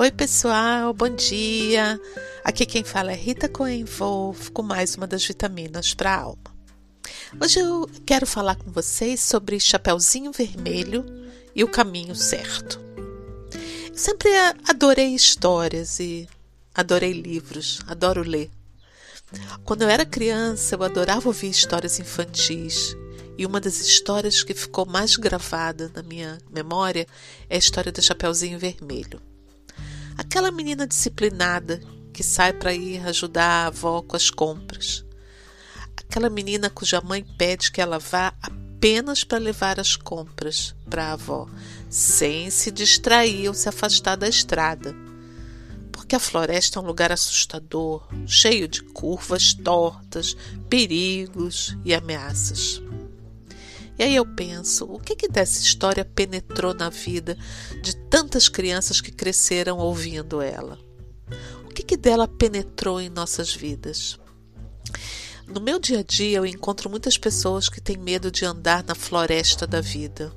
Oi, pessoal, bom dia. Aqui quem fala é Rita Wolf com mais uma das vitaminas para a alma. Hoje eu quero falar com vocês sobre Chapeuzinho Vermelho e o caminho certo. Eu sempre adorei histórias e adorei livros, adoro ler. Quando eu era criança, eu adorava ouvir histórias infantis. E uma das histórias que ficou mais gravada na minha memória é a história do Chapeuzinho Vermelho. Aquela menina disciplinada que sai para ir ajudar a avó com as compras. Aquela menina cuja mãe pede que ela vá apenas para levar as compras para a avó, sem se distrair ou se afastar da estrada. Porque a floresta é um lugar assustador, cheio de curvas tortas, perigos e ameaças. E aí eu penso, o que, que dessa história penetrou na vida de tantas crianças que cresceram ouvindo ela? O que, que dela penetrou em nossas vidas? No meu dia a dia eu encontro muitas pessoas que têm medo de andar na floresta da vida.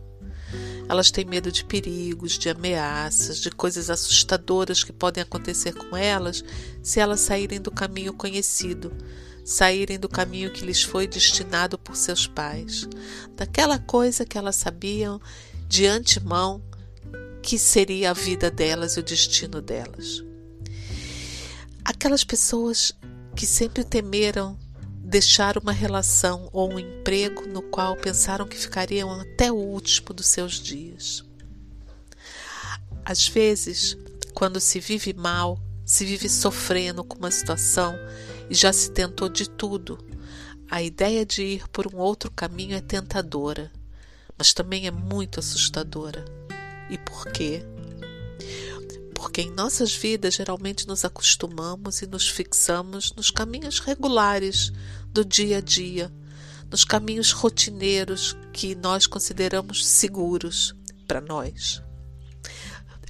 Elas têm medo de perigos, de ameaças, de coisas assustadoras que podem acontecer com elas se elas saírem do caminho conhecido, saírem do caminho que lhes foi destinado por seus pais, daquela coisa que elas sabiam de antemão que seria a vida delas e o destino delas. Aquelas pessoas que sempre temeram deixar uma relação ou um emprego no qual pensaram que ficariam até o último dos seus dias. Às vezes, quando se vive mal, se vive sofrendo com uma situação e já se tentou de tudo. A ideia de ir por um outro caminho é tentadora, mas também é muito assustadora. E por quê? Porque em nossas vidas geralmente nos acostumamos e nos fixamos nos caminhos regulares do dia a dia, nos caminhos rotineiros que nós consideramos seguros para nós.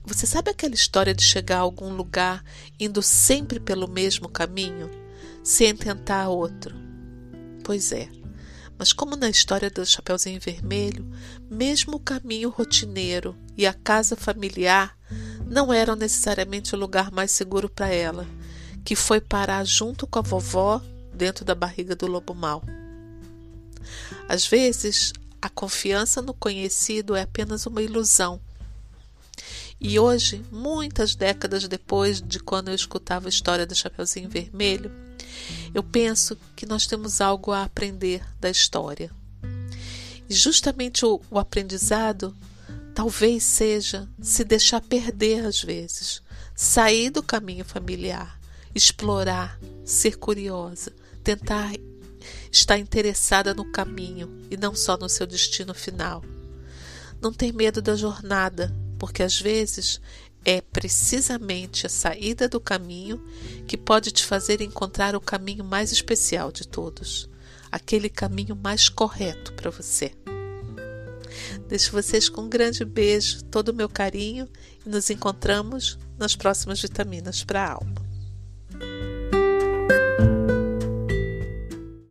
Você sabe aquela história de chegar a algum lugar indo sempre pelo mesmo caminho? Sem tentar outro. Pois é, mas como na história do Chapeuzinho Vermelho, mesmo o caminho rotineiro e a casa familiar não eram necessariamente o lugar mais seguro para ela, que foi parar junto com a vovó dentro da barriga do lobo mau. Às vezes, a confiança no conhecido é apenas uma ilusão. E hoje, muitas décadas depois de quando eu escutava a história do Chapeuzinho Vermelho, eu penso que nós temos algo a aprender da história. E justamente o, o aprendizado talvez seja se deixar perder às vezes, sair do caminho familiar, explorar, ser curiosa, tentar estar interessada no caminho e não só no seu destino final. Não ter medo da jornada, porque às vezes é precisamente a saída do caminho que pode te fazer encontrar o caminho mais especial de todos, aquele caminho mais correto para você. Deixo vocês com um grande beijo, todo o meu carinho e nos encontramos nas próximas vitaminas para a alma.